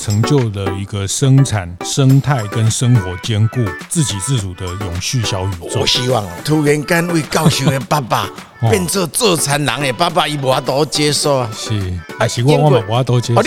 成就了一个生产生态跟生活兼顾、自给自足的永续小宇宙。我希望突然间为教授的爸爸 变做做产人的爸爸，伊无法度接受啊！是，还是我我嘛无法度接受。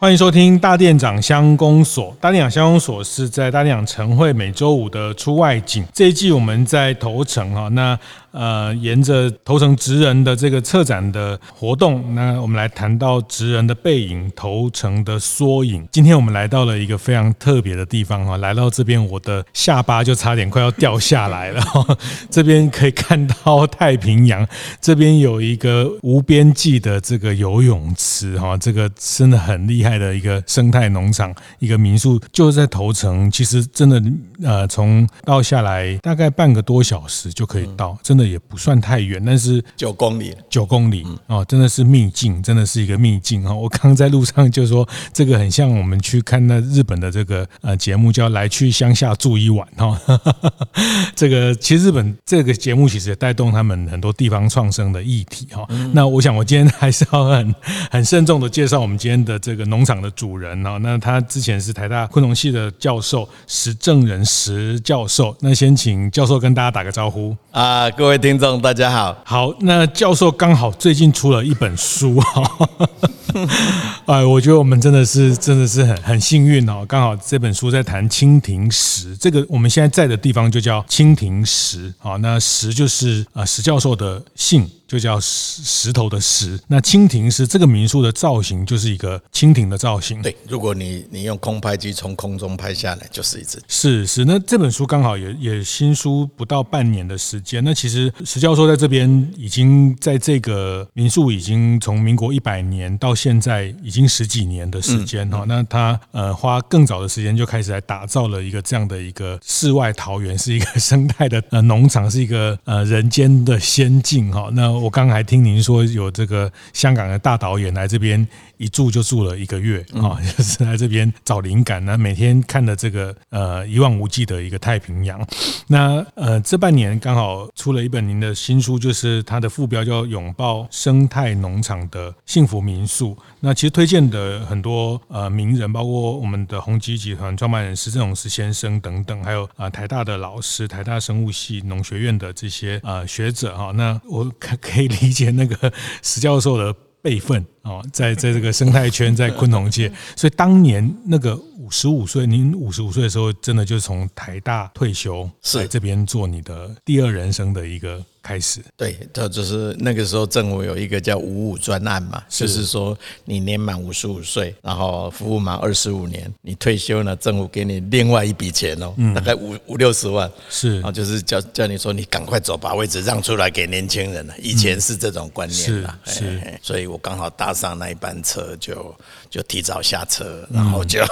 欢迎收听大店长乡公所。大店长乡公所是在大店长晨会每周五的出外景。这一季我们在头城哈那。呃，沿着头城职人的这个策展的活动，那我们来谈到职人的背影，头城的缩影。今天我们来到了一个非常特别的地方哈，来到这边，我的下巴就差点快要掉下来了。这边可以看到太平洋，这边有一个无边际的这个游泳池哈，这个真的很厉害的一个生态农场，一个民宿，就是在头城。其实真的呃，从到下来大概半个多小时就可以到，真的。也不算太远，但是九公里，九公里哦，真的是秘境，真的是一个秘境哈。我刚在路上就说，这个很像我们去看那日本的这个呃节目，叫《来去乡下住一晚》哈。这个其实日本这个节目其实也带动他们很多地方创生的议题哈。那我想我今天还是要很 很慎重的介绍我们今天的这个农场的主人哈。那他之前是台大昆虫系的教授石正仁石教授。那先请教授跟大家打个招呼啊，各位。各位听众，大家好。好，那教授刚好最近出了一本书哈，哎，我觉得我们真的是真的是很很幸运哦，刚好这本书在谈蜻蜓石，这个我们现在在的地方就叫蜻蜓石，好，那石就是啊石教授的姓。就叫石石头的石，那蜻蜓是这个民宿的造型，就是一个蜻蜓的造型。对，如果你你用空拍机从空中拍下来，就是一只。是是，那这本书刚好也也新书不到半年的时间。那其实石教授在这边已经在这个民宿已经从民国一百年到现在已经十几年的时间哈、嗯嗯。那他呃花更早的时间就开始来打造了一个这样的一个世外桃源，是一个生态的呃农场，是一个呃人间的仙境哈。那我刚刚还听您说有这个香港的大导演来这边一住就住了一个月啊，就是来这边找灵感呢，每天看的这个呃一望无际的一个太平洋。那呃这半年刚好出了一本您的新书，就是它的副标叫《拥抱生态农场的幸福民宿》。那其实推荐的很多呃名人，包括我们的宏基集团创办人石正荣石先生等等，还有啊台大的老师、台大生物系农学院的这些呃学者哈。那我可。可以理解那个石教授的辈分啊，在在这个生态圈，在昆虫界，所以当年那个五十五岁，您五十五岁的时候，真的就是从台大退休，是这边做你的第二人生的一个。开始。对，这就是那个时候政府有一个叫五五专案嘛，就是说你年满五十五岁，然后服务满二十五年，你退休呢，政府给你另外一笔钱哦，大概五五六十万，是，然后就是叫叫你说你赶快走，把位置让出来给年轻人了。以前是这种观念啦，是，所以我刚好搭上那一班车，就就提早下车，然后就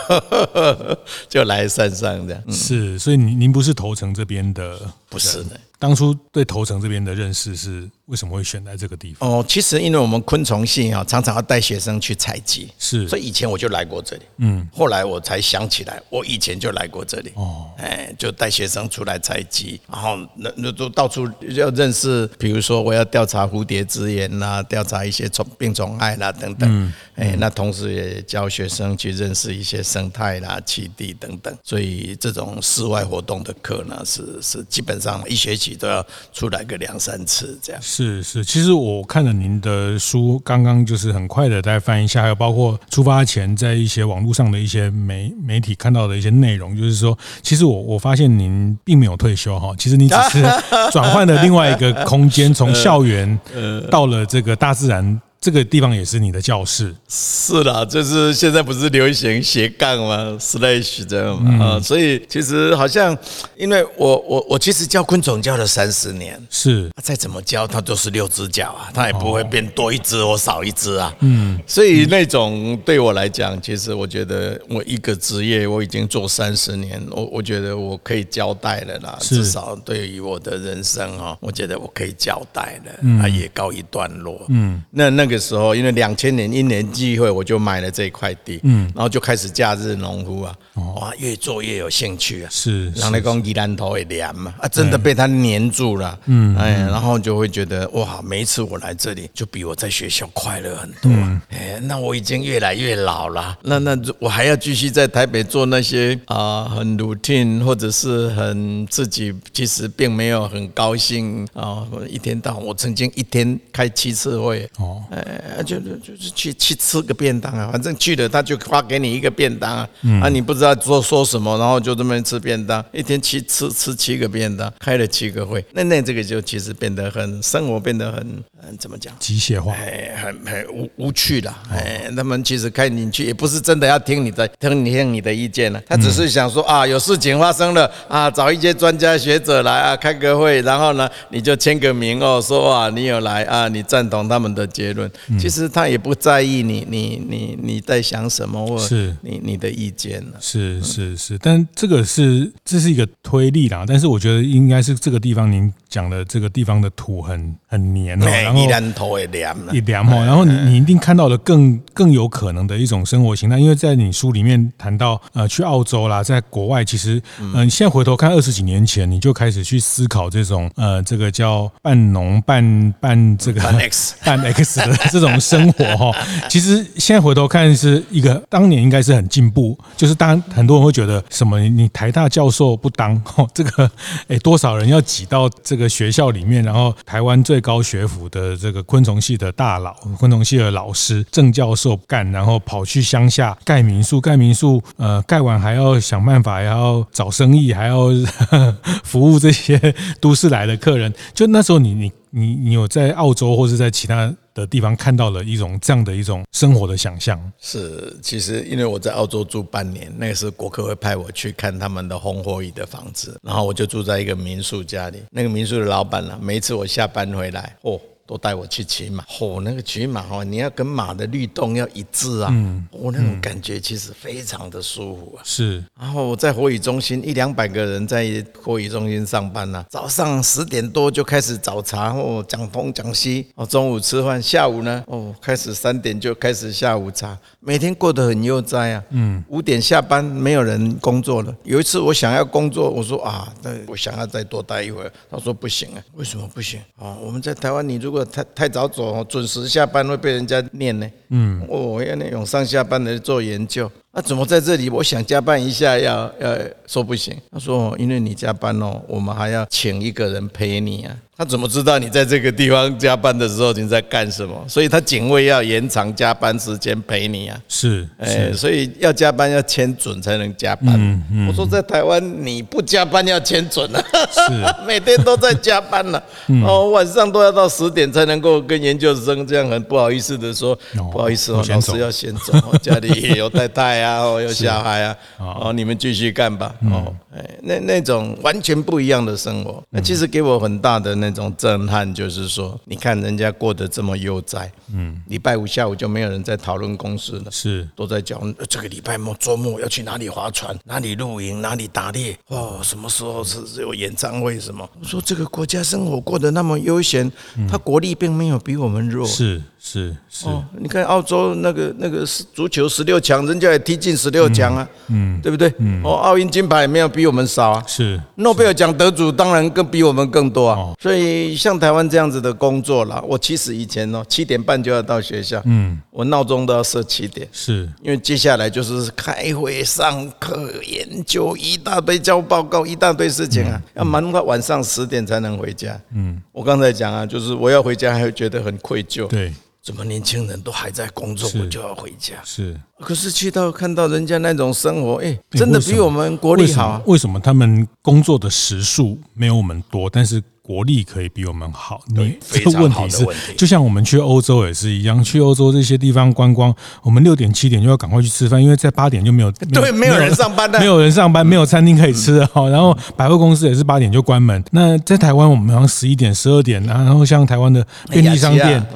就来山上这样。是，所以您您不是头城这边的，不是的。当初对头城这边的认识是为什么会选在这个地方？哦，其实因为我们昆虫系啊，常常要带学生去采集，是，所以以前我就来过这里。嗯，后来我才想起来，我以前就来过这里。哦，哎，就带学生出来采集，然后那那都到处要认识，比如说我要调查蝴蝶资源呐，调查一些虫病虫害啦等等。嗯，哎，那同时也教学生去认识一些生态啦、栖地等等。所以这种室外活动的课呢，是是基本上一学期。都要出来个两三次这样。是是是，其实我看了您的书，刚刚就是很快的再翻一下，还有包括出发前在一些网络上的一些媒媒体看到的一些内容，就是说，其实我我发现您并没有退休哈，其实你只是 转换了另外一个空间，从校园 到了这个大自然。这个地方也是你的教室。是啦，就是现在不是流行斜杠吗？slash 这样嘛啊，所以其实好像，因为我我我其实教昆虫教了三十年，是再怎么教它都是六只脚啊，它也不会变多一只或少一只啊。嗯，所以那种对我来讲，其实我觉得我一个职业我已经做三十年，我我觉得我可以交代了啦，至少对于我的人生啊，我觉得我可以交代了，啊也告一段落。嗯，那那个时候因为两千年一年机会，我就买了这块地，嗯，然后就开始假日农夫啊，哇，越做越有兴趣啊，是，让那公鸡蛋头也黏嘛，啊，真的被它黏住了，嗯，哎，然后就会觉得哇，每一次我来这里，就比我在学校快乐很多，哎，那我已经越来越老了，那那我还要继续在台北做那些啊很 routine 或者是很自己其实并没有很高兴啊，一天到晚我曾经一天开七次会，哦，哎，就就就是去去吃个便当啊，反正去了他就发给你一个便当啊，啊，你不知道说说什么，然后就这么吃便当，一天七吃吃七个便当，开了七个会，那那这个就其实变得很生活变得很很怎么讲？机械化，哎，很很无无趣了，哎，他们其实开进去也不是真的要听你的，听你听你的意见了，他只是想说啊，有事情发生了啊，找一些专家学者来啊，开个会，然后呢，你就签个名哦，说啊，你有来啊，你赞同他们的结论，其实他也不在意你你你你在想什么，或是。你你的意见了，是是是，但这个是这是一个推力啦，但是我觉得应该是这个地方您讲的这个地方的土很很黏哦，然后黏土也凉了，也凉哦，然后你你一定看到了更更有可能的一种生活形态，因为在你书里面谈到呃去澳洲啦，在国外其实嗯、呃，现在回头看二十几年前，你就开始去思考这种呃这个叫半农半半这个半 X 半 X 的这种生活哈，其实现在回头看是一个当年应该是很进步，就是当很多人会觉得什么你台大教授不当哦，这个哎多少人要挤到这个学校里面，然后台湾最高学府的这个昆虫系的大佬、昆虫系的老师郑教授干，然后跑去乡下盖民宿，盖民宿呃盖完还要想办法，还要找生意，还要 服务这些都市来的客人。就那时候你你你你有在澳洲或是在其他的地方看到了一种这样的一种生活的想象？是，其实因为我在澳洲住半年，那个时候国科会派我去看他们的红火蚁的房子，然后我就住在一个民宿家里。那个民宿的老板呢，每一次我下班回来，哦！都带我去骑马，哦，那个骑马哦，你要跟马的律动要一致啊，嗯，我那种感觉其实非常的舒服啊。是，然后我在火雨中心一两百个人在火雨中心上班呢，早上十点多就开始早茶哦，讲东讲西。哦，中午吃饭，下午呢哦，开始三点就开始下午茶，每天过得很悠哉啊。嗯，五点下班没有人工作了。有一次我想要工作，我说啊，那我想要再多待一会儿，他说不行啊，为什么不行啊？我们在台湾，你如果太太早走，准时下班会被人家念呢。嗯，哦要那种上下班的做研究。那怎么在这里？我想加班一下，要要说不行。他说，因为你加班哦，我们还要请一个人陪你啊。他怎么知道你在这个地方加班的时候你在干什么？所以他警卫要延长加班时间陪你啊。是，哎，所以要加班要签准才能加班。嗯嗯。我说在台湾你不加班要签准啊。是。每天都在加班了。哦，晚上都要到十点才能够跟研究生这样很不好意思的说，不好意思哦，老师要先走，家里也有太太 啊，哦，有小孩啊，哦，你们继续干吧。哦，哎，那那种完全不一样的生活，那其实给我很大的那。那种震撼就是说，你看人家过得这么悠哉，嗯，礼拜五下午就没有人在讨论公司了，是都在讲这个礼拜末周末要去哪里划船，哪里露营，哪里打猎，哦，什么时候是有演唱会什么？我说这个国家生活过得那么悠闲，他国力并没有比我们弱，是。是是、哦，你看澳洲那个那个足球十六强，人家也踢进十六强啊，嗯，嗯。对不对？嗯，哦，奥运金牌也没有比我们少啊，是，诺贝尔奖得主当然更比我们更多啊，哦、所以像台湾这样子的工作啦，我其实以前哦七点半就要到学校，嗯，我闹钟都要设七点，是。因为接下来就是开会、上课、研究一大堆交报告，一大堆事情啊，嗯、要忙到晚上十点才能回家，嗯，我刚才讲啊，就是我要回家还会觉得很愧疚，对。怎么年轻人都还在工作，我就要回家？是，可是去到看到人家那种生活，哎，真的比我们国力好。为什么他们工作的时数没有我们多，但是？国力可以比我们好。你对这个问题是，就像我们去欧洲也是一样，去欧洲这些地方观光，我们六点七点就要赶快去吃饭，因为在八点就没有对，没有人上班的，没有人上班，没有餐厅可以吃哈。然后百货公司也是八点就关门。那在台湾，我们好像十一点、十二点，然后像台湾的便利商店，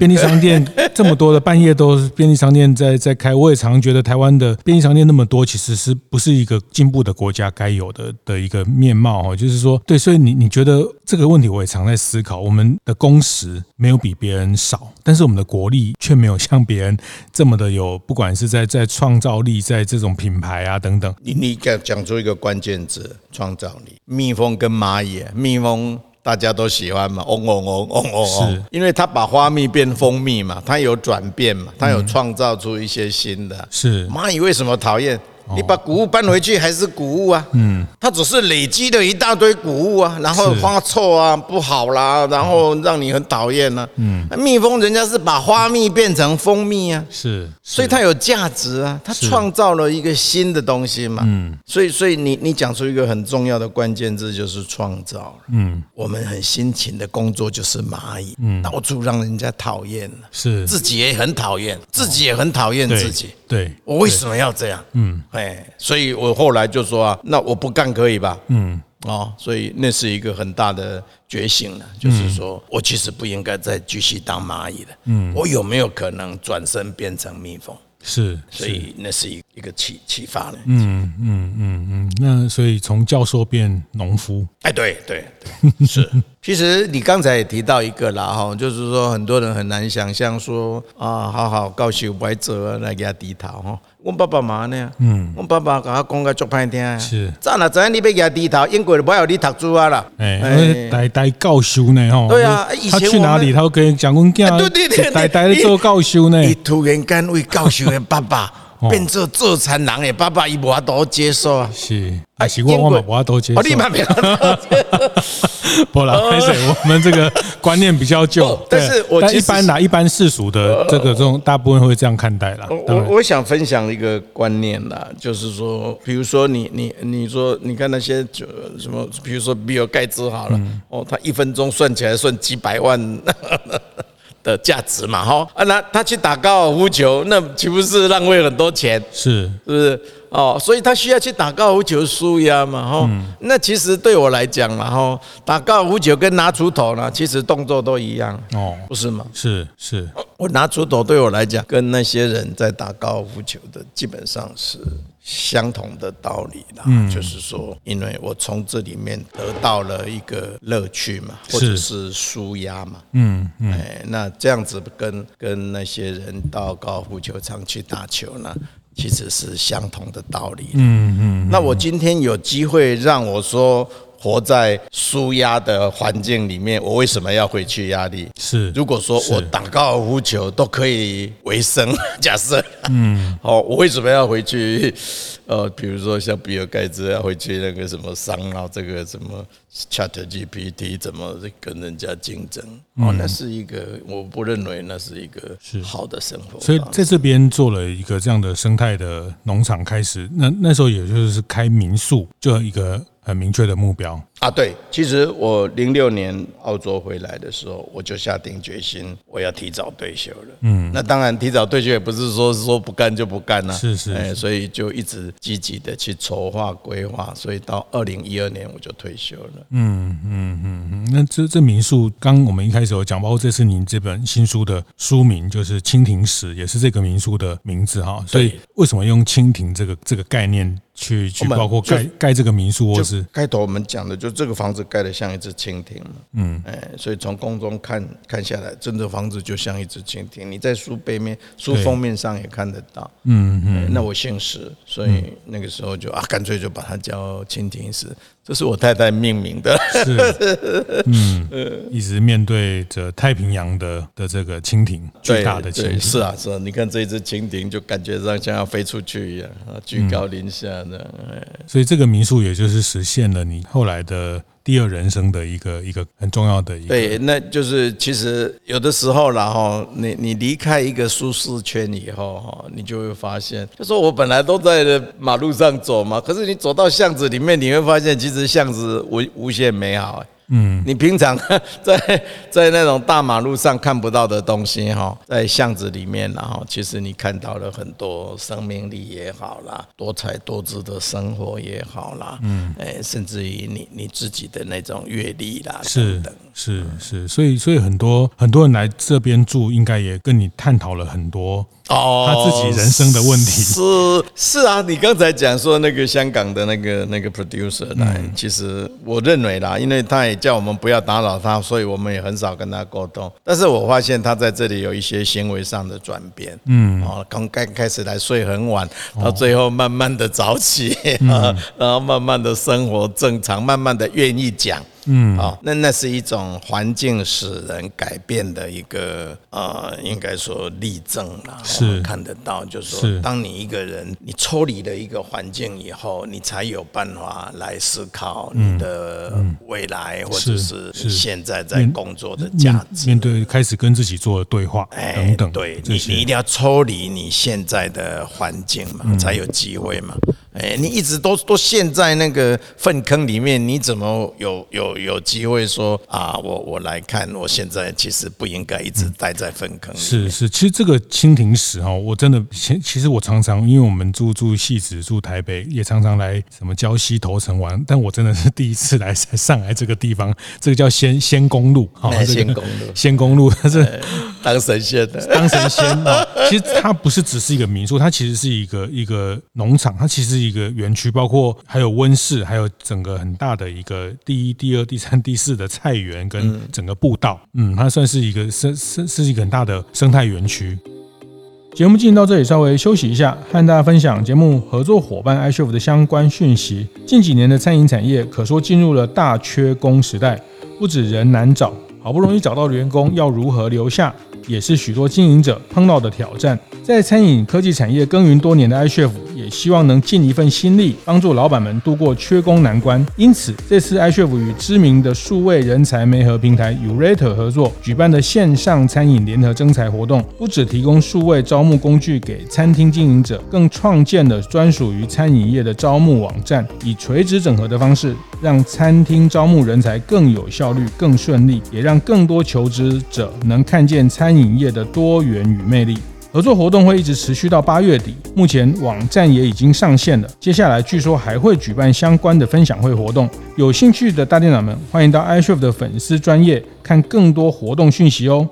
便利商店这么多的半夜都是便利商店在 在开。我也常觉得台湾的便利商店那么多，其实是不是一个进步的国家该有的的一个面貌哈？就是说，对，所以你你觉得这个问题，我也常在思考。我们的工时没有比别人少，但是我们的国力却没有像别人这么的有，不管是在在创造力，在这种品牌啊等等。你你讲讲出一个关键字：创造力。蜜蜂跟蚂蚁，蜜蜂大家都喜欢嘛，嗡嗡嗡嗡嗡，是因为它把花蜜变蜂蜜嘛，它有转变嘛，它有创造出一些新的。是蚂蚁为什么讨厌？你把谷物搬回去还是谷物啊？嗯，它只是累积了一大堆谷物啊，然后发臭啊，不好啦，然后让你很讨厌呢。嗯，蜜蜂人家是把花蜜变成蜂蜜啊，是，所以它有价值啊，它创造了一个新的东西嘛。嗯，所以所以你你讲出一个很重要的关键字就是创造。嗯，我们很辛勤的工作就是蚂蚁，嗯，到处让人家讨厌了，是自己也很讨厌，自己也很讨厌自己。对，我为什么要这样？嗯。哎，所以我后来就说啊，那我不干可以吧？嗯，哦，所以那是一个很大的觉醒了，就是说我其实不应该再继续当蚂蚁了。嗯，我有没有可能转身变成蜜蜂？是，所以那是一一个启启发了。嗯嗯嗯嗯，那所以从教授变农夫，哎，对对对，是。其实你刚才也提到一个啦，哈，就是说很多人很难想象说啊，好好教授不爱做来给他低头哈。我爸爸妈呢？嗯，我爸爸跟他讲个足歹听。是，早哪知影你要给他低头，英国人不要你读书啊啦。哎，代代教授呢？吼，对啊，以前他去哪里，他跟讲讲讲，对对对，代代的做教授呢。你突然间为教授的爸爸。变做做产人诶，爸爸伊无法度接受啊。是，啊是我我嘛无法度接受。我立马没有。不啦，还是我们这个观念比较旧。但是我一般拿一般世俗的这个这种大部分会这样看待啦。我我想分享一个观念啦，就是说，比如说你你你说，你看那些就什么，比如说比尔盖茨好了，哦，他一分钟算起来算几百万。的价值嘛，哈啊，那他去打高尔夫球，那岂不是浪费很多钱？是，是不是？哦，所以他需要去打高尔夫球输压嘛，哈。那其实对我来讲嘛，哈，打高尔夫球跟拿锄头呢，其实动作都一样，哦，不是吗？是是，我拿锄头对我来讲，跟那些人在打高尔夫球的基本上是。相同的道理啦，就是说，因为我从这里面得到了一个乐趣嘛，或者是舒压嘛，嗯嗯，哎，那这样子跟跟那些人到高尔夫球场去打球呢，其实是相同的道理。嗯嗯，那我今天有机会让我说。活在舒压的环境里面，我为什么要回去压力？是，如果说我打高尔夫球都可以为生，假设，嗯，好，我为什么要回去？呃，比如说像比尔盖茨要回去那个什么商啊，这个什么 ChatGPT 怎么跟人家竞争？哦，那是一个，我不认为那是一个好的生活。所以在这边做了一个这样的生态的农场，开始那那时候也就是开民宿，就一个。很明确的目标。啊，对，其实我零六年澳洲回来的时候，我就下定决心，我要提早退休了。嗯，那当然提早退休也不是说说不干就不干了，是是，哎，所以就一直积极的去筹划规划，所以到二零一二年我就退休了。嗯嗯嗯嗯，那这这民宿，刚我们一开始有讲，包括这次您这本新书的书名就是《蜻蜓史》，也是这个民宿的名字哈。所以为什么用蜻蜓这个这个概念去去包括盖盖这个民宿，或是开头我们讲的就这个房子盖的。像一只蜻蜓，嗯，哎，所以从空中看看下来，真的房子就像一只蜻蜓。你在书背面、书封面上也看得到，嗯嗯。那我姓石，所以那个时候就啊，干脆就把它叫蜻蜓石。这是我太太命名的，是，嗯，一直面对着太平洋的的这个蜻蜓，巨大的蜻蜓，是啊，是啊。你看这只蜻蜓，就感觉上像要飞出去一样啊，居高临下的。所以这个民宿也就是实现了你后来的。第二人生的一个一个很重要的一个，对，那就是其实有的时候，然后你你离开一个舒适圈以后，哈，你就会发现，就说我本来都在马路上走嘛，可是你走到巷子里面，你会发现其实巷子无无限美好，嗯，你平常 在在那种大马路上看不到的东西哈，在巷子里面，然后其实你看到了很多生命力也好啦，多彩多姿的生活也好啦，嗯，哎，甚至于你你自己的那种阅历啦，是是是，所以所以很多很多人来这边住，应该也跟你探讨了很多。哦，他自己人生的问题是是啊，你刚才讲说那个香港的那个那个 producer 来，嗯、其实我认为啦，因为他也叫我们不要打扰他，所以我们也很少跟他沟通。但是我发现他在这里有一些行为上的转变，嗯，哦，刚刚开始来睡很晚，到最后慢慢的早起，哦、然后慢慢的生活正常，慢慢的愿意讲。嗯，好，那那是一种环境使人改变的一个呃，应该说例证了。是看得到，就是说，当你一个人你抽离了一个环境以后，你才有办法来思考你的未来，或者是现在在工作的价值。面对开始跟自己做对话，等等，对你，你一定要抽离你现在的环境嘛，才有机会嘛。哎，你一直都都陷在那个粪坑里面，你怎么有有有机会说啊？我我来看，我现在其实不应该一直待在粪坑。是是，其实这个蜻蜓史哈，我真的其其实我常常，因为我们住住汐止住台北，也常常来什么礁溪头城玩，但我真的是第一次来上海这个地方，这个叫仙仙公路，仙公路，仙公路，它 是当神仙的，当神仙啊。其实它不是只是一个民宿，它其实是一个一个农场，它其实。一个园区，包括还有温室，还有整个很大的一个第一、第二、第三、第四的菜园跟整个步道，嗯，它算是一个是是是一个很大的生态园区。节目进行到这里，稍微休息一下，和大家分享节目合作伙伴 iCHEF 的相关讯息。近几年的餐饮产业可说进入了大缺工时代，不止人难找，好不容易找到的员工要如何留下，也是许多经营者碰到的挑战。在餐饮科技产业耕耘多年的 iCHEF 也希望能尽一份心力，帮助老板们度过缺工难关。因此，这次 iCHEF 与知名的数位人才媒合平台 Urate 合作举办的线上餐饮联合征才活动，不只提供数位招募工具给餐厅经营者，更创建了专属于餐饮业的招募网站，以垂直整合的方式，让餐厅招募人才更有效率、更顺利，也让更多求职者能看见餐饮业的多元与魅力。合作活动会一直持续到八月底，目前网站也已经上线了。接下来据说还会举办相关的分享会活动，有兴趣的大店长们欢迎到 iShow 的粉丝专业看更多活动讯息哦。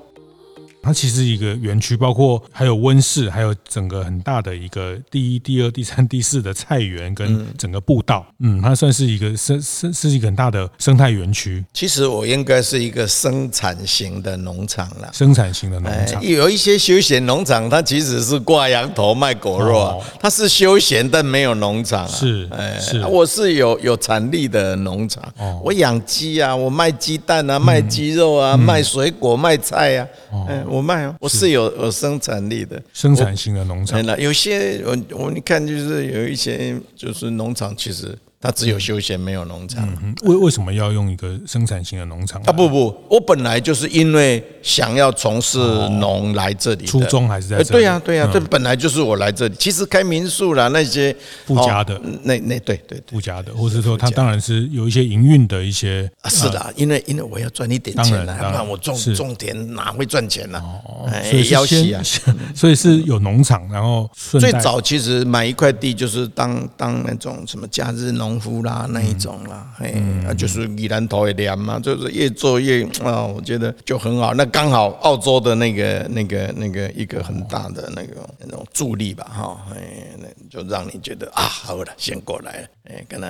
它其实一个园区，包括还有温室，还有整个很大的一个第一、第二、第三、第四的菜园跟整个步道，嗯，它算是一个生生是一个很大的生态园区。其实我应该是一个生产型的农场了，生产型的农场。有一些休闲农场，它其实是挂羊头卖狗肉啊，它是休闲但没有农场。是，哎，是，我是有有产力的农场。我养鸡啊，我卖鸡蛋啊，卖鸡肉啊，卖水果，卖菜啊。哎，我卖啊，我是有有生产力的，生产型的农场。有些我我你看，就是有一些就是农场，其实。它只有休闲，没有农场。为为什么要用一个生产型的农场？啊不不，我本来就是因为想要从事农来这里。初衷还是在这里。对呀对呀，这本来就是我来这里。其实开民宿啦那些附加的，那那对对附加的，或者说它当然是有一些营运的一些。是的，因为因为我要赚一点钱啊，不然我种种田哪会赚钱呢？所以要先啊，所以是有农场，然后最早其实买一块地就是当当那种什么假日农。农夫啦，那一种啦，哎、嗯，那就是宜兰头也凉嘛，就是越做越啊，我觉得就很好。那刚好澳洲的那个、那个、那个一个很大的那个那种助力吧，哈，哎，那就让你觉得啊，好了，先过来了，哎，跟他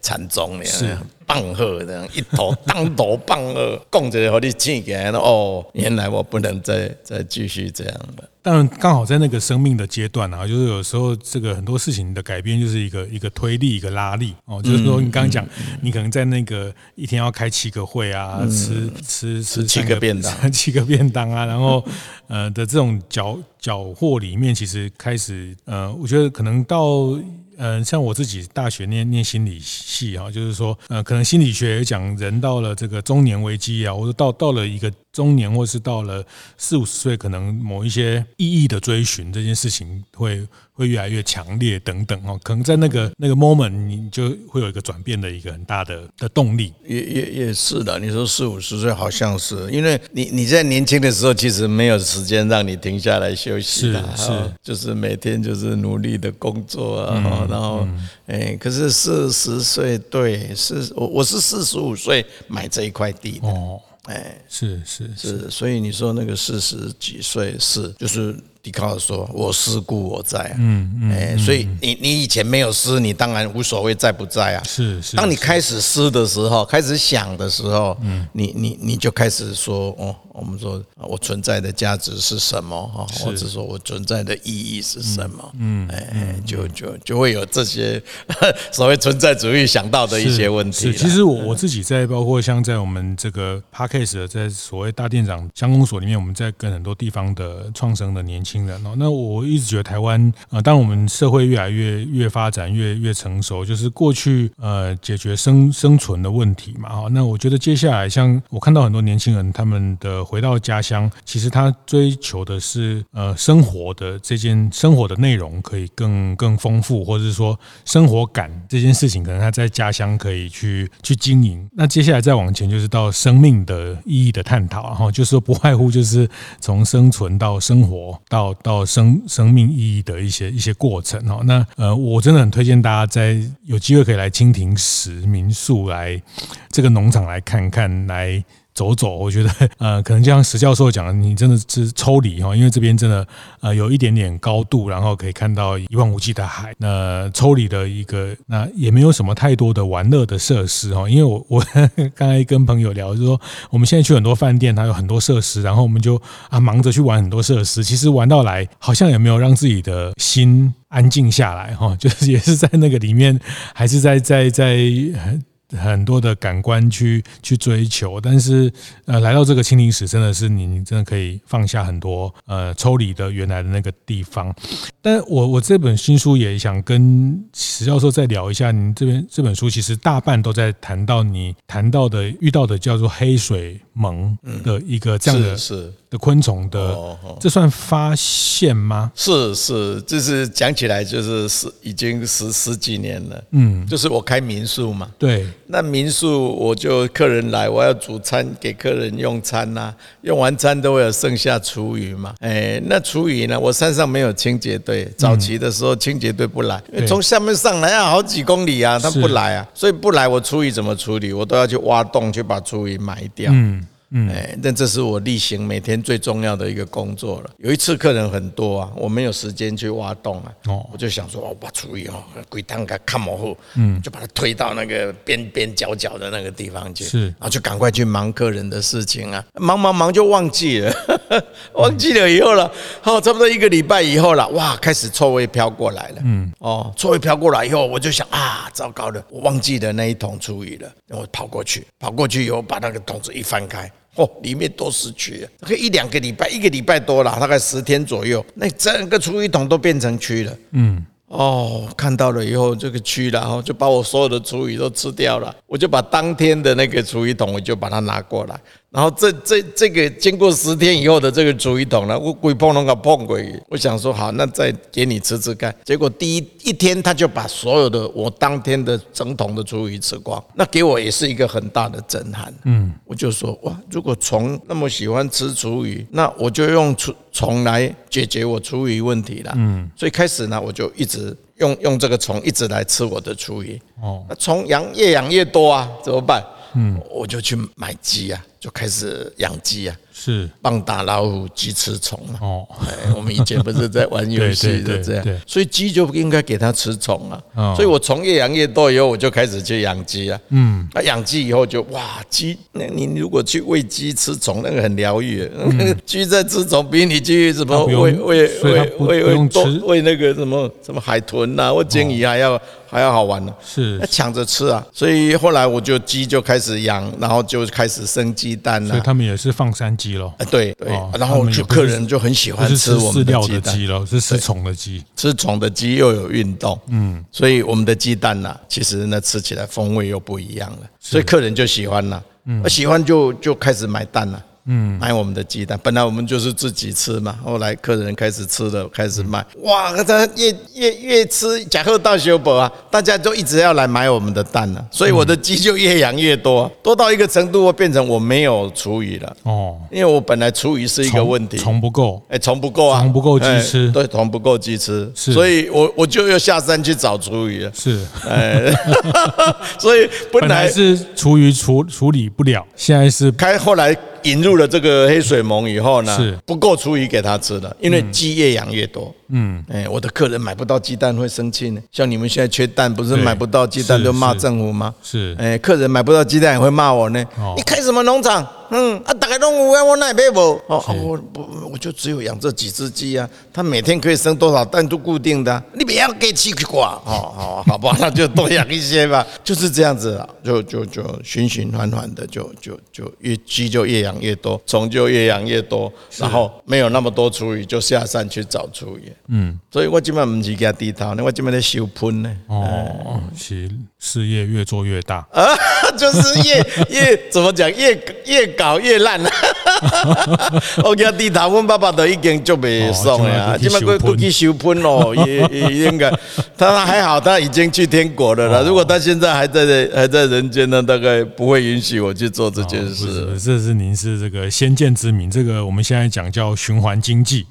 禅宗那样，棒喝这样一头当头棒喝，供着和你起来了哦，原来我不能再再继续这样了。当然，刚好在那个生命的阶段啊，就是有时候这个很多事情的改变，就是一个一个推力，一个拉力哦。就是说，你刚刚讲，你可能在那个一天要开七个会啊，吃吃吃七个便当，七个便当啊，然后呃的这种缴缴获里面，其实开始呃，我觉得可能到。嗯，像我自己大学念念心理系啊，就是说，呃，可能心理学也讲人到了这个中年危机啊，或者到到了一个中年或是到了四五十岁，可能某一些意义的追寻这件事情会会越来越强烈等等哦，可能在那个那个 moment 你就会有一个转变的一个很大的的动力。也也也是的，你说四五十岁好像是，因为你你在年轻的时候其实没有时间让你停下来休息的，是是，就是每天就是努力的工作啊，嗯、然后哎、嗯，可是四十岁对，是我我是四十五岁买这一块地的。哦哎，是是是，所以你说那个四十几岁是就是。迪卡尔说：“我思故我在啊，嗯嗯，哎，所以你你以前没有思，你当然无所谓在不在啊。是是，当你开始思的时候，开始想的时候，嗯，你你你就开始说哦。”我们说，我存在的价值是什么？哈，或者说我存在的意义是什么？嗯，哎，就就就会有这些 所谓存在主义想到的一些问题。其实我我自己在包括像在我们这个 Podcast 在所谓大店长乡公所里面，我们在跟很多地方的创生的年轻人哦。那我一直觉得台湾呃，当我们社会越来越越发展越越成熟，就是过去呃解决生生存的问题嘛。哈，那我觉得接下来像我看到很多年轻人他们的。回到家乡，其实他追求的是呃生活的这件生活的内容可以更更丰富，或者是说生活感这件事情，可能他在家乡可以去去经营。那接下来再往前，就是到生命的意义的探讨，然后就是说不外乎就是从生存到生活到到到生生命意义的一些一些过程哈。那呃，我真的很推荐大家在有机会可以来蜻蜓石民宿来这个农场来看看来。走走，我觉得 呃，可能就像石教授讲的，你真的是抽离哈，因为这边真的呃有一点点高度，然后可以看到一望无际的海。那抽离的一个，那也没有什么太多的玩乐的设施哈，因为我 我刚才跟朋友聊，就是说我们现在去很多饭店，它有很多设施，然后我们就啊忙着去玩很多设施，其实玩到来好像也没有让自己的心安静下来哈，就是也是在那个里面，还是在在在。很多的感官去去追求，但是呃，来到这个蜻蜓石真的是你，你真的可以放下很多呃，抽离的原来的那个地方。但我我这本新书也想跟史教授再聊一下，您这边这本书其实大半都在谈到你谈到的遇到的叫做黑水虻的一个这样的是。的昆虫的，这算发现吗？是是，就是讲起来就是十已经十十几年了。嗯，就是我开民宿嘛。对，那民宿我就客人来，我要煮餐给客人用餐呐、啊，用完餐都会有剩下厨余嘛。哎，那厨余呢？我山上没有清洁队，早期的时候清洁队不来，从下面上来要好几公里啊，他不来啊，所以不来我厨余怎么处理？我都要去挖洞去把厨余埋掉。嗯。嗯，哎，但这是我例行每天最重要的一个工作了。有一次客人很多啊，我没有时间去挖洞啊，哦，我就想说，我把厨余哦，鬼蛋给看模糊，嗯，就把它推到那个边边角角的那个地方去，是，然后就赶快去忙客人的事情啊，忙忙忙就忘记了，忘记了以后了，好，差不多一个礼拜以后了，哇，开始臭味飘过来了，嗯，哦，臭味飘过来以后，我就想啊，糟糕了，我忘记了那一桶厨余了，然后我跑过去，跑过去以后把那个桶子一翻开。哦，里面都是蛆，可以一两个礼拜，一个礼拜多了，大概十天左右，那整个厨余桶都变成蛆了。嗯，哦，看到了以后，这个蛆，然后就把我所有的厨余都吃掉了。我就把当天的那个厨余桶，我就把它拿过来。然后这这这个经过十天以后的这个厨余桶呢，我鬼碰龙个碰鬼，我想说好，那再给你吃吃看。结果第一一天他就把所有的我当天的整桶的厨余吃光，那给我也是一个很大的震撼。嗯，我就说哇，如果虫那么喜欢吃厨余，那我就用虫虫来解决我厨余问题了。嗯，所以开始呢，我就一直用用这个虫一直来吃我的厨余。哦，那虫养越养越多啊，怎么办？嗯，我就去买鸡啊。就开始养鸡啊，是棒打老虎，鸡吃虫嘛。哦，哎，我们以前不是在玩游戏的 这样，所以鸡就应该给它吃虫啊。所以我虫越养越多以后，我就开始去养鸡啊。嗯，那养鸡以后就哇，鸡，那你如果去喂鸡吃虫，那个很疗愈。鸡在吃虫，比你去什么喂喂喂喂喂多喂那个什么什么海豚呐或鲸鱼还要。还要好玩呢，是抢着吃啊，所以后来我就鸡就开始养，然后就开始生鸡蛋了。所以他们也是放山鸡喽？哎，对对，然后就客人就很喜欢吃我们的鸡蛋。喽，是吃虫的鸡，吃虫的鸡又有运动，嗯，所以我们的鸡蛋呢，其实呢吃起来风味又不一样了，所以客人就喜欢了，嗯，喜欢就就开始买蛋了。嗯，买我们的鸡蛋。本来我们就是自己吃嘛，后来客人开始吃了，开始卖。哇，这越越越吃，假货到修补啊，大家都一直要来买我们的蛋了，所以我的鸡就越养越多，多到一个程度，会变成我没有厨余了。哦，因为我本来厨余是一个问题，虫不够，哎，虫不够啊，虫不够鸡吃，对，虫不够鸡吃，所以我我就又下山去找厨余了。是，哎，所以本来是厨余处处理不了，现在是开后来。引入了这个黑水虻以后呢，是不够厨余给他吃的，因为鸡越养越多。嗯，哎，我的客人买不到鸡蛋会生气呢。像你们现在缺蛋，不是买不到鸡蛋就骂政府吗？是，哎，客人买不到鸡蛋也会骂我呢。你开什么农场？嗯啊，大概动物园我哪买不？哦，我不，我就只有养这几只鸡啊，它每天可以生多少蛋都固定的，你不要给气挂。哦，好，好吧，那就多养一些吧，就是这样子，就就就循循环环的，就就就越鸡就越养越多，虫就越养越多，然后没有那么多厨余，就下山去找厨余。嗯，所以我基本上不是给他低头呢，我基本上在修喷呢。哦，其实事业越做越大 啊，就是越越怎么讲，越越搞越烂。我给他低头，我爸爸都已经就没送了，基本上过去修喷咯，也也应该。他还好，他已经去天国了了。如果他现在还在还在人间呢，大概不会允许我去做这件事。哦、这是您是这个先见之明，这个我们现在讲叫循环经济。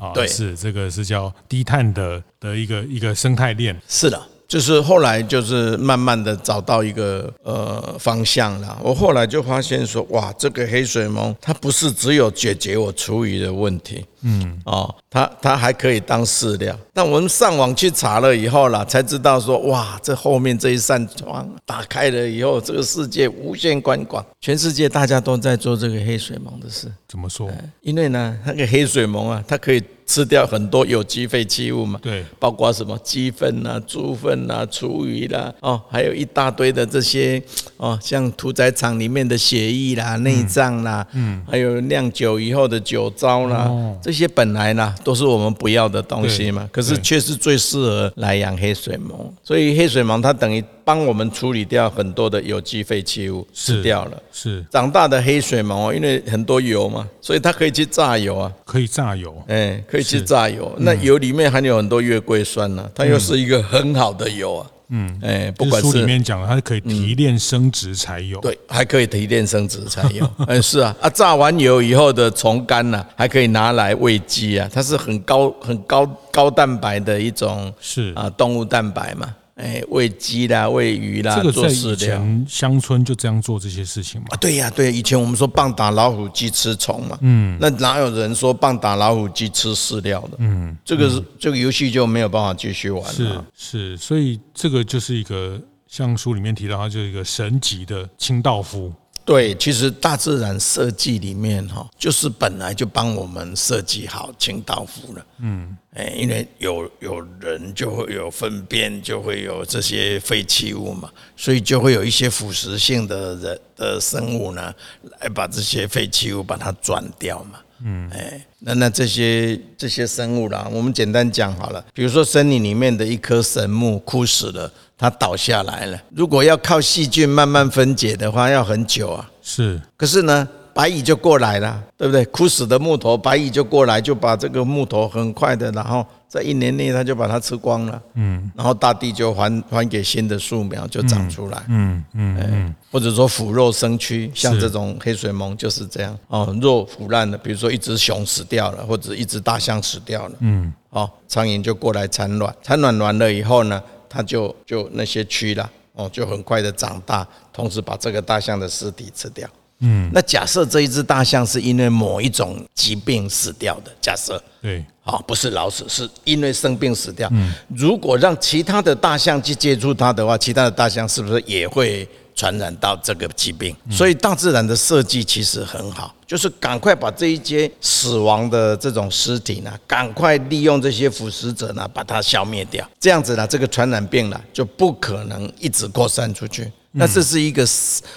啊，对，是这个是叫低碳的的一个一个生态链。是的，就是后来就是慢慢的找到一个呃方向了。我后来就发现说，哇，这个黑水虻它不是只有解决我厨余的问题。嗯，哦，它它还可以当饲料。但我们上网去查了以后啦，才知道说，哇，这后面这一扇窗打开了以后，这个世界无限宽广，全世界大家都在做这个黑水虻的事。怎么说？因为呢，那个黑水虻啊，它可以吃掉很多有机废弃物嘛。对，包括什么鸡粪呐、猪粪呐、厨余啦，哦，还有一大堆的这些哦，像屠宰场里面的血液啦、内脏啦，嗯，还有酿酒以后的酒糟啦，哦。这些本来呢都是我们不要的东西嘛，可是却是最适合来养黑水虻，所以黑水虻它等于帮我们处理掉很多的有机废弃物，吃掉了。是长大的黑水虻，因为很多油嘛，所以它可以去榨油啊，可以榨油，哎，可以去榨油。那油里面含有很多月桂酸呢，它又是一个很好的油啊。嗯，哎，不管是书里面讲，它可以提炼生质柴油，对，还可以提炼生质柴油。嗯，是啊，啊，榨完油以后的虫干呢，还可以拿来喂鸡啊，它是很高、很高高蛋白的一种，是啊，动物蛋白嘛。哎，喂鸡啦，喂鱼啦，做饲料。乡村就这样做这些事情嘛？啊，对呀，对，以前我们说棒打老虎，鸡吃虫嘛。嗯，那哪有人说棒打老虎，鸡吃饲料的？嗯，这个是这个游戏就没有办法继续玩了。是是，所以这个就是一个像书里面提到，它就是一个神级的清道夫。对，其实大自然设计里面哈，就是本来就帮我们设计好清道夫了。嗯，哎，因为有有人就会有粪便，就会有这些废弃物嘛，所以就会有一些腐蚀性的人的生物呢，来把这些废弃物把它转掉嘛。嗯，哎，那那这些这些生物啦，我们简单讲好了，比如说森林里面的一棵神木枯死了。它倒下来了。如果要靠细菌慢慢分解的话，要很久啊。是。可是呢，白蚁就过来了，对不对？枯死的木头，白蚁就过来，就把这个木头很快的，然后在一年内，它就把它吃光了。嗯。然后大地就还还给新的树苗，就长出来。嗯嗯嗯。或者说腐肉生蛆，像这种黑水虻就是这样。哦，肉腐烂了，比如说一只熊死掉了，或者一只大象死掉了。嗯。哦，苍蝇就过来产卵，产卵完了以后呢？它就就那些蛆啦，哦，就很快的长大，同时把这个大象的尸体吃掉。嗯，那假设这一只大象是因为某一种疾病死掉的，假设，对，啊，不是老死，是因为生病死掉。嗯，如果让其他的大象去接触它的话，其他的大象是不是也会？传染到这个疾病，所以大自然的设计其实很好，就是赶快把这一些死亡的这种尸体呢，赶快利用这些腐蚀者呢，把它消灭掉，这样子呢，这个传染病呢就不可能一直扩散出去。那这是一个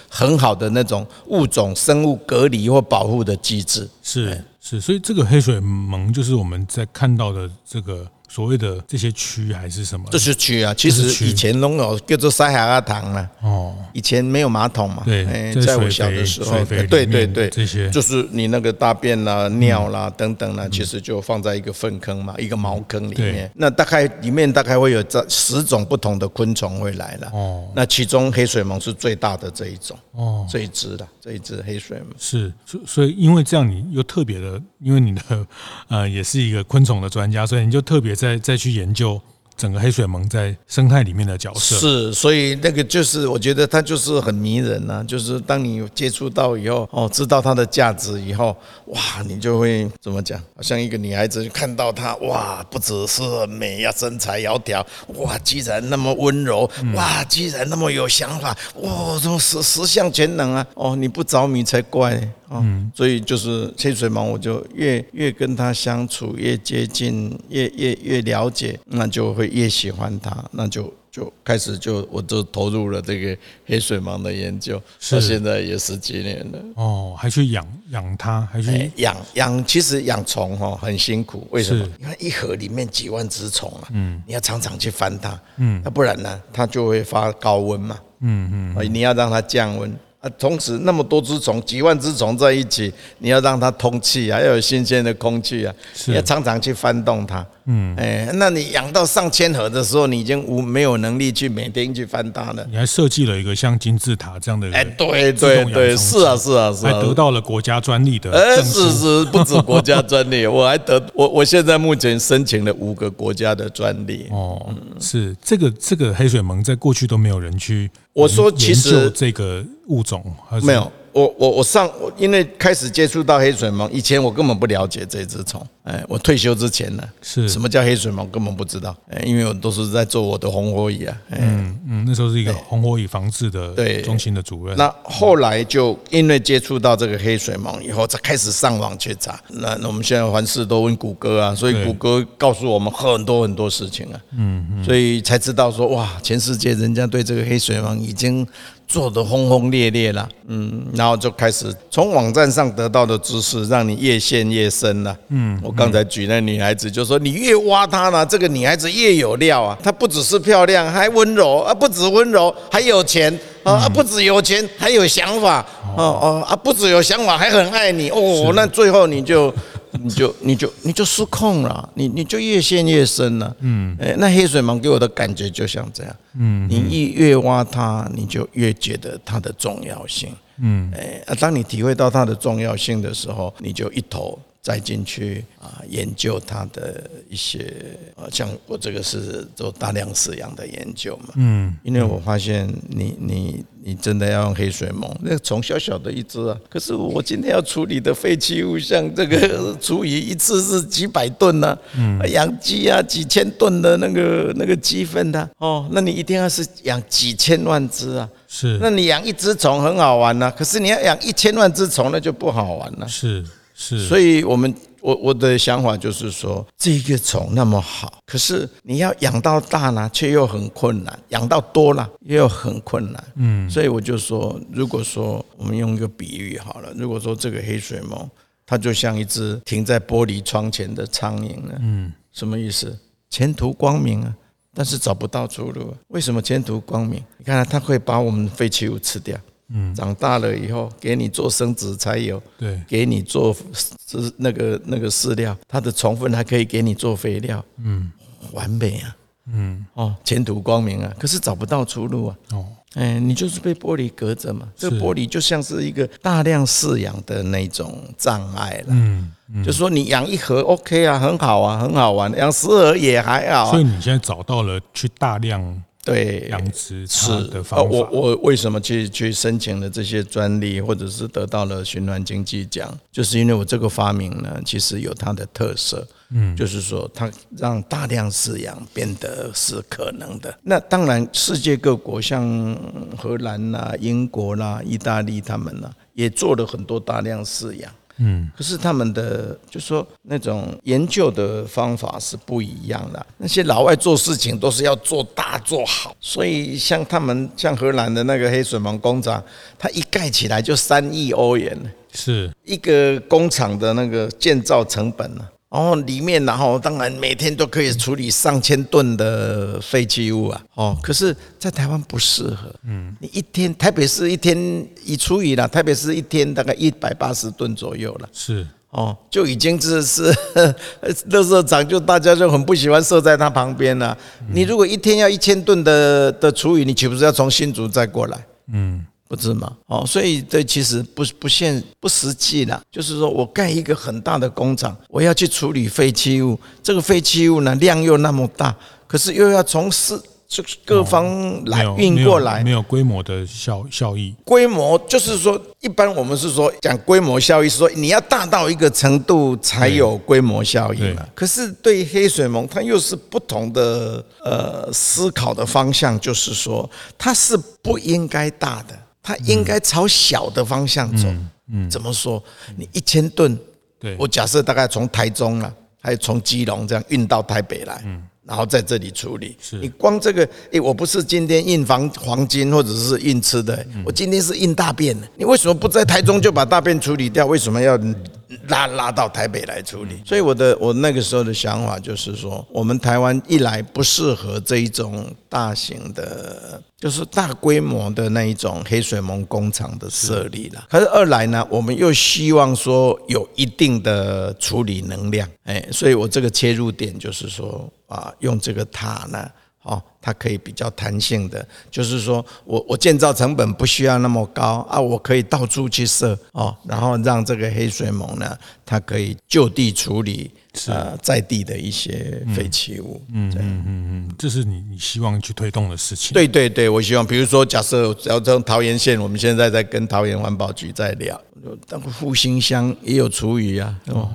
很好的那种物种生物隔离或保护的机制。是是，所以这个黑水虻就是我们在看到的这个。所谓的这些区还是什么？这是区啊，其实以前都有叫做塞海阿塘啊。哦，以前没有马桶嘛。对，在我小的时候，对对对，这些就是你那个大便啦、尿啦等等啦，其实就放在一个粪坑嘛，一个茅坑里面。那大概里面大概会有这十种不同的昆虫会来了。哦，那其中黑水虻是最大的这一种。哦，这一只的这一只黑水虻是，所所以因为这样，你又特别的，因为你的呃也是一个昆虫的专家，所以你就特别在。再再去研究整个黑水虻在生态里面的角色是，所以那个就是我觉得它就是很迷人呐、啊，就是当你接触到以后哦，知道它的价值以后，哇，你就会怎么讲？好像一个女孩子看到它，哇，不只是美呀，身材窈窕，哇，居然那么温柔，哇，居然那么有想法，哇，这么十十项全能啊！哦，你不着迷才怪。嗯，所以就是黑水虻，我就越越跟他相处，越接近，越越越了解，那就会越喜欢他，那就就开始就我就投入了这个黑水虻的研究，到现在也十几年了。哦，还去养养它，还去养养，其实养虫哈很辛苦，为什么？你看一盒里面几万只虫啊，嗯，你要常常去翻它，嗯，那不然呢，它就会发高温嘛，嗯嗯，你要让它降温。同时，那么多只虫，几万只虫在一起，你要让它通气啊，要有新鲜的空气啊，你要常常去翻动它。嗯，哎，那你养到上千盒的时候，你已经无没有能力去每天去翻它了。你还设计了一个像金字塔这样的，哎，对对对，是啊是啊是啊，还得到了国家专利的。哎，是是，不止 国家专利，我还得我我现在目前申请了五个国家的专利。哦，是这个这个黑水虻在过去都没有人去。我说其实这个物种没有。我我我上，因为开始接触到黑水虻，以前我根本不了解这只虫。哎，我退休之前呢，是什么叫黑水虻，根本不知道。哎，因为我都是在做我的红火蚁啊。嗯嗯，那时候是一个红火蚁防治的对中心的主任。那后来就因为接触到这个黑水虻以后，才开始上网去查。那那我们现在凡事都问谷歌啊，所以谷歌告诉我们很多很多事情啊。嗯嗯，所以才知道说哇，全世界人家对这个黑水虻已经。做得轰轰烈烈了，嗯，然后就开始从网站上得到的知识，让你越陷越深了，嗯。我刚才举那女孩子，就说你越挖她呢，这个女孩子越有料啊。她不只是漂亮，还温柔啊，不止温柔，还有钱啊，不止有钱，还有想法，哦哦啊，不止有想法，还很爱你哦。那最后你就。你就你就你就失控了，你你就越陷越深了。嗯，哎，那黑水蟒给我的感觉就像这样。嗯，你一越挖它，你就越觉得它的重要性。嗯，哎，当你体会到它的重要性的时候，你就一头栽进去啊，研究它的一些啊，像我这个是做大量饲养的研究嘛。嗯，因为我发现你你。你真的要用黑水虻？那个虫小小的一只啊，可是我今天要处理的废弃物，像这个 厨余，一次是几百吨呢？嗯，养鸡啊，几千吨的那个那个鸡粪的哦，那你一定要是养几千万只啊。是，那你养一只虫很好玩呐，可是你要养一千万只虫，那就不好玩了。是是，所以我们。我我的想法就是说，这个虫那么好，可是你要养到大呢，却又很困难；养到多了，又很困难。嗯，所以我就说，如果说我们用一个比喻好了，如果说这个黑水虻，它就像一只停在玻璃窗前的苍蝇呢，嗯，什么意思？前途光明啊，但是找不到出路。为什么前途光明？你看它会把我们废弃物吃掉。嗯，长大了以后给你做生殖柴油，对，给你做是那个那个饲料，它的虫粪还可以给你做肥料，嗯，完美啊，嗯，哦，前途光明啊，可是找不到出路啊，哦，哎，你就是被玻璃隔着嘛，这个玻璃就像是一个大量饲养的那种障碍了，嗯，就是说你养一盒 OK 啊，很好啊，很好玩，养十盒也还好，所以你现在找到了去大量。对，养殖是的方法。我我为什么去去申请了这些专利，或者是得到了循环经济奖？就是因为我这个发明呢，其实有它的特色。嗯，就是说它让大量饲养变得是可能的。那当然，世界各国像荷兰啦、英国啦、意大利他们呢，也做了很多大量饲养。嗯，可是他们的就说那种研究的方法是不一样的。那些老外做事情都是要做大做好，所以像他们像荷兰的那个黑水虻工厂，它一盖起来就三亿欧元，是一个工厂的那个建造成本呢。然后里面，然后当然每天都可以处理上千吨的废弃物啊。哦，可是，在台湾不适合。嗯，你一天台北市一天一除以了，台北市一天大概一百八十吨左右了。是哦，就已经是是，垃圾场就大家就很不喜欢设在它旁边了。你如果一天要一千吨的的厨余，你岂不是要从新竹再过来？嗯。不是吗？哦，所以这其实不不现不实际啦，就是说我盖一个很大的工厂，我要去处理废弃物，这个废弃物呢量又那么大，可是又要从四这各方来运过来，没有规模的效效益。规模就是说，一般我们是说讲规模效益，是说你要大到一个程度才有规模效益嘛。可是对黑水虻，它又是不同的呃思考的方向，就是说它是不应该大的。它应该朝小的方向走。嗯，怎么说？你一千吨，对，我假设大概从台中啊，还有从基隆这样运到台北来，嗯，然后在这里处理。是你光这个，诶，我不是今天印房黄金或者是印吃的，我今天是印大便的。你为什么不在台中就把大便处理掉？为什么要？拉拉到台北来处理，所以我的我那个时候的想法就是说，我们台湾一来不适合这一种大型的，就是大规模的那一种黑水虻工厂的设立了。可是二来呢，我们又希望说有一定的处理能量，哎，所以我这个切入点就是说啊，用这个塔呢。哦，它可以比较弹性的，就是说我我建造成本不需要那么高啊，我可以到处去设哦，然后让这个黑水虻呢，它可以就地处理呃在地的一些废弃物。嗯嗯嗯嗯，这是你你希望去推动的事情。对对对，我希望，比如说假设只要从桃园县，我们现在在跟桃园环保局在聊，那个复兴乡也有厨余啊，哦，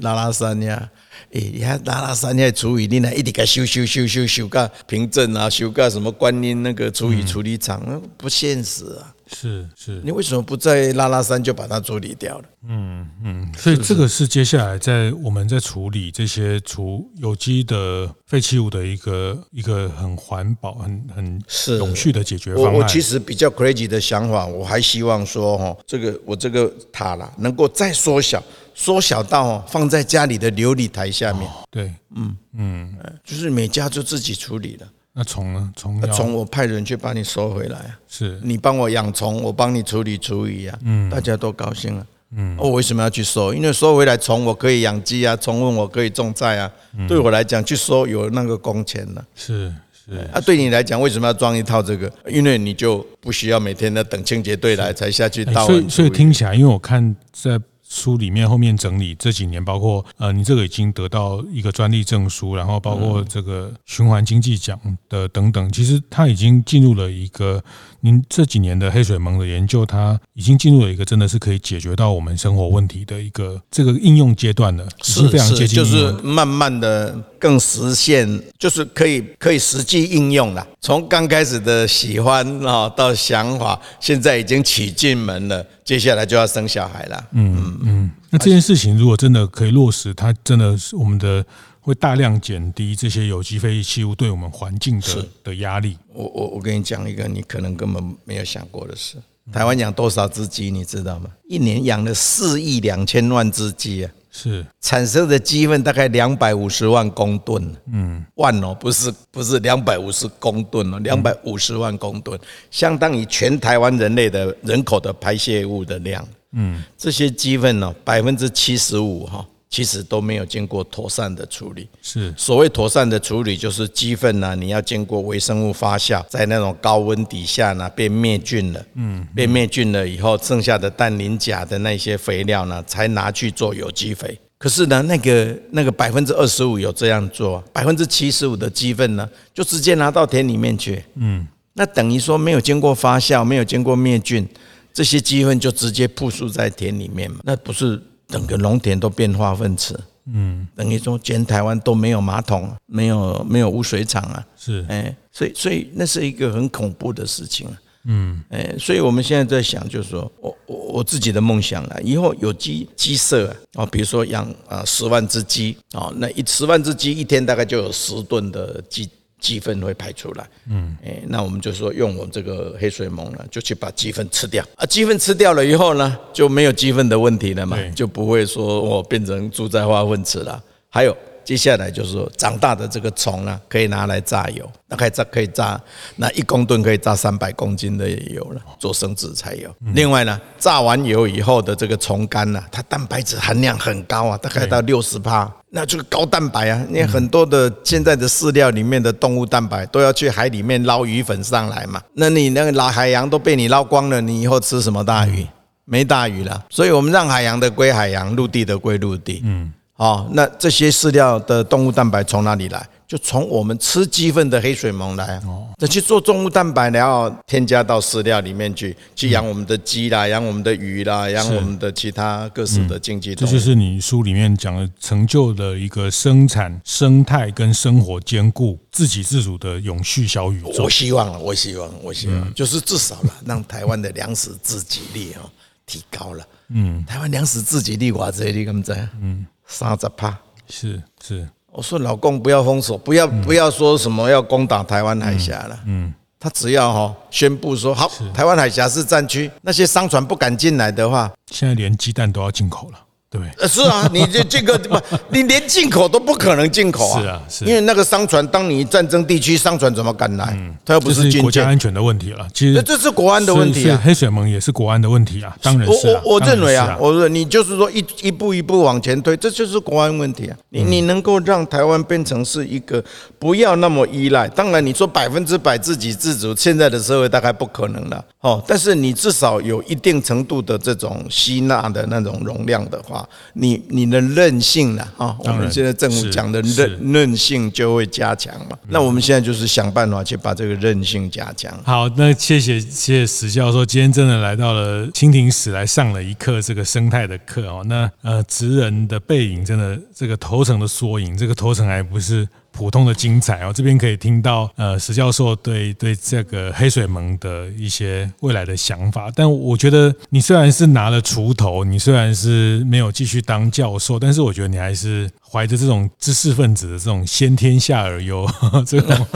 拉拉山呀。诶，你看拉拉山那厨余，你那一直给修修修修修个平镇啊，修个什么观音那个厨余处理厂，那不现实啊。是是，你为什么不在拉拉山就把它处理掉了？嗯嗯，所以这个是接下来在我们在处理这些除有机的废弃物的一个一个很环保、很很是永续的解决方案。我我其实比较 crazy 的想法，我还希望说哈，这个我这个塔啦能够再缩小。缩小到放在家里的琉璃台下面。对，嗯嗯，就是每家就自己处理了。那虫呢？虫虫我派人去帮你收回来。是你帮我养虫，我帮你处理厨余啊。嗯，大家都高兴了。嗯，我为什么要去收？因为收回来虫我可以养鸡啊，虫问我可以种菜啊。对我来讲，去收有那个工钱了。是是啊，对你来讲，为什么要装一套这个？因为你就不需要每天的等清洁队来才下去倒。所以所以听起来，因为我看在。书里面后面整理这几年，包括呃，你这个已经得到一个专利证书，然后包括这个循环经济奖的等等，其实它已经进入了一个您这几年的黑水虻的研究，它已经进入了一个真的是可以解决到我们生活问题的一个这个应用阶段了，是非常接近，就是慢慢的更实现，就是可以可以实际应用了。从刚开始的喜欢啊到想法，现在已经娶进门了。接下来就要生小孩了。嗯嗯嗯，那这件事情如果真的可以落实，它真的是我们的会大量减低这些有机废弃物对我们环境的的压力。我我我跟你讲一个你可能根本没有想过的事：台湾养多少只鸡，你知道吗？一年养了四亿两千万只鸡啊！是。产生的鸡粪大概两百五十万公吨，嗯，万哦，不是不是两百五十公吨哦，两百五十万公吨，相当于全台湾人类的人口的排泄物的量，嗯，这些鸡粪呢，百分之七十五哈。其实都没有经过妥善的处理。是所谓妥善的处理，就是鸡粪呢，你要经过微生物发酵，在那种高温底下呢，被灭菌了。嗯，被灭菌了以后，剩下的氮磷钾的那些肥料呢，才拿去做有机肥。可是呢，那个那个百分之二十五有这样做，百分之七十五的鸡粪呢，就直接拿到田里面去。嗯，那等于说没有经过发酵，没有经过灭菌，这些鸡粪就直接铺设在田里面嘛，那不是？整个农田都变化粪池，嗯，等于说全台湾都没有马桶，没有没有污水厂啊，是，哎，所以所以那是一个很恐怖的事情啊。嗯，哎，所以我们现在在想，就是说我我我自己的梦想了，以后有鸡鸡舍啊，哦比如说养啊十万只鸡啊，那一十万只鸡一天大概就有十吨的鸡。鸡粪会排出来，嗯，哎，那我们就说用我们这个黑水虻呢，就去把鸡粪吃掉啊。鸡粪吃掉了以后呢，就没有鸡粪的问题了嘛，就不会说我变成猪在化粪池了。还有。接下来就是说，长大的这个虫呢，可以拿来榨油，那可以榨可以榨，那一公吨可以榨三百公斤的油了，做生殖柴油。另外呢，榨完油以后的这个虫干呢，它蛋白质含量很高啊，大概到六十趴，那就是高蛋白啊。因为很多的现在的饲料里面的动物蛋白都要去海里面捞鱼粉上来嘛，那你那个老海洋都被你捞光了，你以后吃什么大鱼？没大鱼了。所以我们让海洋的归海洋，陆地的归陆地。嗯。哦，那这些饲料的动物蛋白从哪里来？就从我们吃鸡粪的黑水虻来。哦，再去做动物蛋白，然后添加到饲料里面去，去养我们的鸡啦，养我们的鱼啦，养我们的其他各式的经济。这就是你书里面讲的成就的一个生产生态跟生活兼顾、自给自足的永续小宇宙。我希望了，我希望，我希望，就是至少了，让台湾的粮食自给率哦提高了。嗯，台湾粮食自给率哇，这里怎么在？嗯。三十趴，是是，我说老公不要封锁，不要不要说什么要攻打台湾海峡了，嗯，他只要哈宣布说好，台湾海峡是战区，那些商船不敢进来的话，现在连鸡蛋都要进口了。对，是啊，你这这个不，你连进口都不可能进口啊，是啊，是，因为那个商船，当你战争地区商船怎么敢来？嗯，它又不是国家安全的问题了。其实这是国安的问题啊，黑水盟也是国安的问题啊，当然是。我我我认为啊，我说你就是说一一步一步往前推，这就是国安问题啊。你你能够让台湾变成是一个不要那么依赖，当然你说百分之百自给自足，现在的社会大概不可能了哦。但是你至少有一定程度的这种吸纳的那种容量的话。你你的韧性呢？啊，我们现在政府讲的韧韧性就会加强嘛。那我们现在就是想办法去把这个韧性加强。好，那谢谢谢谢史教授，今天真的来到了蜻蜓史来上了一课这个生态的课哦。那呃，职人的背影真的这个头层的缩影，这个头层还不是。普通的精彩哦，这边可以听到呃石教授对对这个黑水盟的一些未来的想法。但我觉得你虽然是拿了锄头，你虽然是没有继续当教授，但是我觉得你还是怀着这种知识分子的这种先天下而忧，这种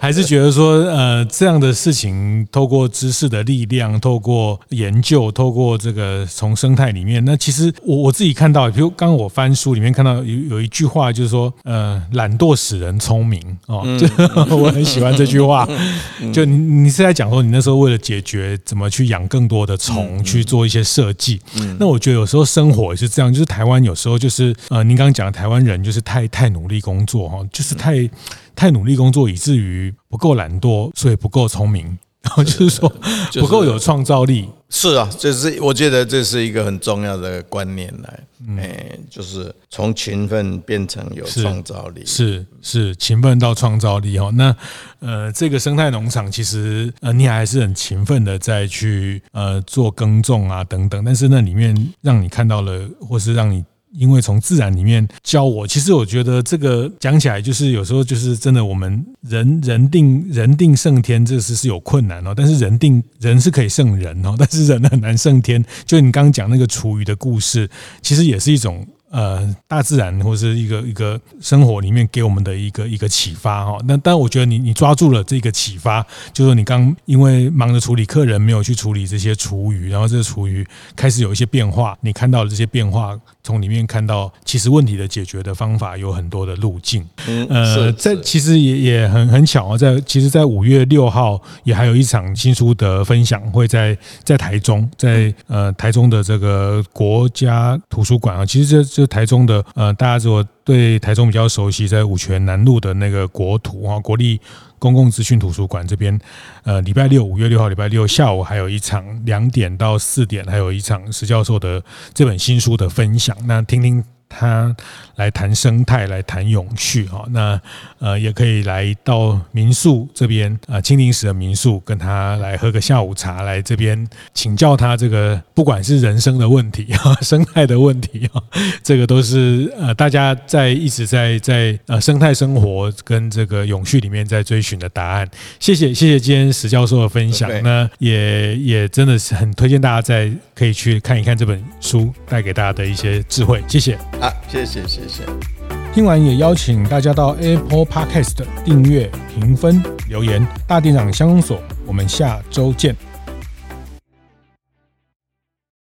还是觉得说呃这样的事情，透过知识的力量，透过研究，透过这个从生态里面，那其实我我自己看到，比如刚刚我翻书里面看到有有一句话，就是说呃懒惰使人聪明哦，就 我很喜欢这句话。就你你是在讲说，你那时候为了解决怎么去养更多的虫，去做一些设计。那我觉得有时候生活也是这样，就是台湾有时候就是呃，您刚刚讲的台湾人就是太太努力工作哈，就是太太努力工作，以至于不够懒惰，所以不够聪明。然后就是说不够有创造力，是啊，这是我觉得这是一个很重要的观念来，哎，就是从勤奋变成有创造力，是是勤奋到创造力哈。那呃，这个生态农场其实呃，你还是很勤奋的在去呃做耕种啊等等，但是那里面让你看到了，或是让你。因为从自然里面教我，其实我觉得这个讲起来就是有时候就是真的，我们人人定人定胜天，这是是有困难哦。但是人定人是可以胜人哦，但是人很难胜天。就你刚刚讲那个厨余的故事，其实也是一种。呃，大自然或是一个一个生活里面给我们的一个一个启发哈。那但我觉得你你抓住了这个启发，就是你刚因为忙着处理客人，没有去处理这些厨余，然后这个厨余开始有一些变化，你看到了这些变化，从里面看到其实问题的解决的方法有很多的路径。呃，在其实也也很很巧啊，在其实，在五月六号也还有一场新书的分享会在在台中，在呃台中的这个国家图书馆啊，其实这。就台中的呃，大家如果对台中比较熟悉，在五权南路的那个国土啊，国立公共资讯图书馆这边，呃，礼拜六五月六号礼拜六下午还有一场两点到四点，还有一场石教授的这本新书的分享。那听听他来谈生态，来谈永续哈。那呃，也可以来到民宿这边啊，青林石的民宿，跟他来喝个下午茶，来这边请教他这个不管是人生的问题啊，生态的问题啊，这个都是呃大家在一直在在呃生态生活跟这个永续里面在追寻的答案。谢谢谢谢今天石教授的分享，那也也真的是很推荐大家在可以去看一看这本书带给大家的一些智慧。谢谢啊，谢谢谢谢。听完也邀请大家到 Apple Podcast 订阅、评分、留言。大店长乡公所，我们下周见。